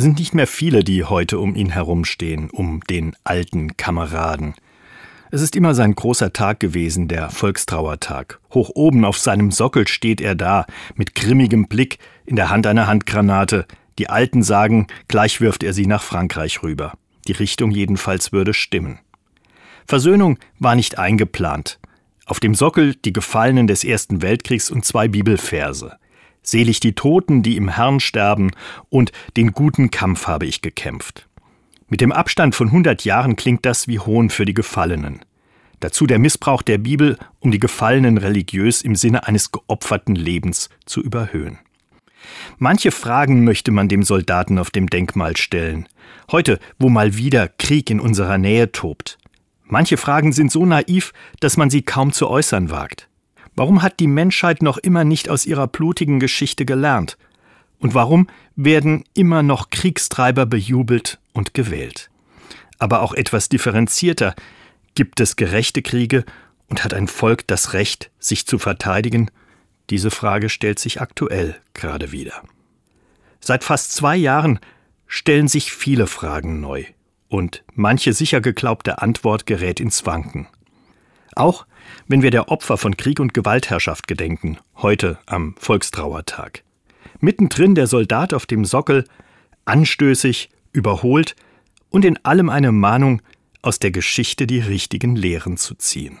Es sind nicht mehr viele, die heute um ihn herumstehen, um den alten Kameraden. Es ist immer sein großer Tag gewesen, der Volkstrauertag. Hoch oben auf seinem Sockel steht er da, mit grimmigem Blick, in der Hand eine Handgranate. Die Alten sagen, gleich wirft er sie nach Frankreich rüber. Die Richtung jedenfalls würde stimmen. Versöhnung war nicht eingeplant. Auf dem Sockel die Gefallenen des Ersten Weltkriegs und zwei Bibelverse. Selig die Toten, die im Herrn sterben, und den guten Kampf habe ich gekämpft. Mit dem Abstand von 100 Jahren klingt das wie Hohn für die Gefallenen. Dazu der Missbrauch der Bibel, um die Gefallenen religiös im Sinne eines geopferten Lebens zu überhöhen. Manche Fragen möchte man dem Soldaten auf dem Denkmal stellen. Heute, wo mal wieder Krieg in unserer Nähe tobt. Manche Fragen sind so naiv, dass man sie kaum zu äußern wagt. Warum hat die Menschheit noch immer nicht aus ihrer blutigen Geschichte gelernt? Und warum werden immer noch Kriegstreiber bejubelt und gewählt? Aber auch etwas differenzierter. Gibt es gerechte Kriege und hat ein Volk das Recht, sich zu verteidigen? Diese Frage stellt sich aktuell gerade wieder. Seit fast zwei Jahren stellen sich viele Fragen neu und manche sicher geglaubte Antwort gerät ins Wanken. Auch wenn wir der Opfer von Krieg und Gewaltherrschaft gedenken, heute am Volkstrauertag mittendrin der Soldat auf dem Sockel, anstößig, überholt und in allem eine Mahnung, aus der Geschichte die richtigen Lehren zu ziehen.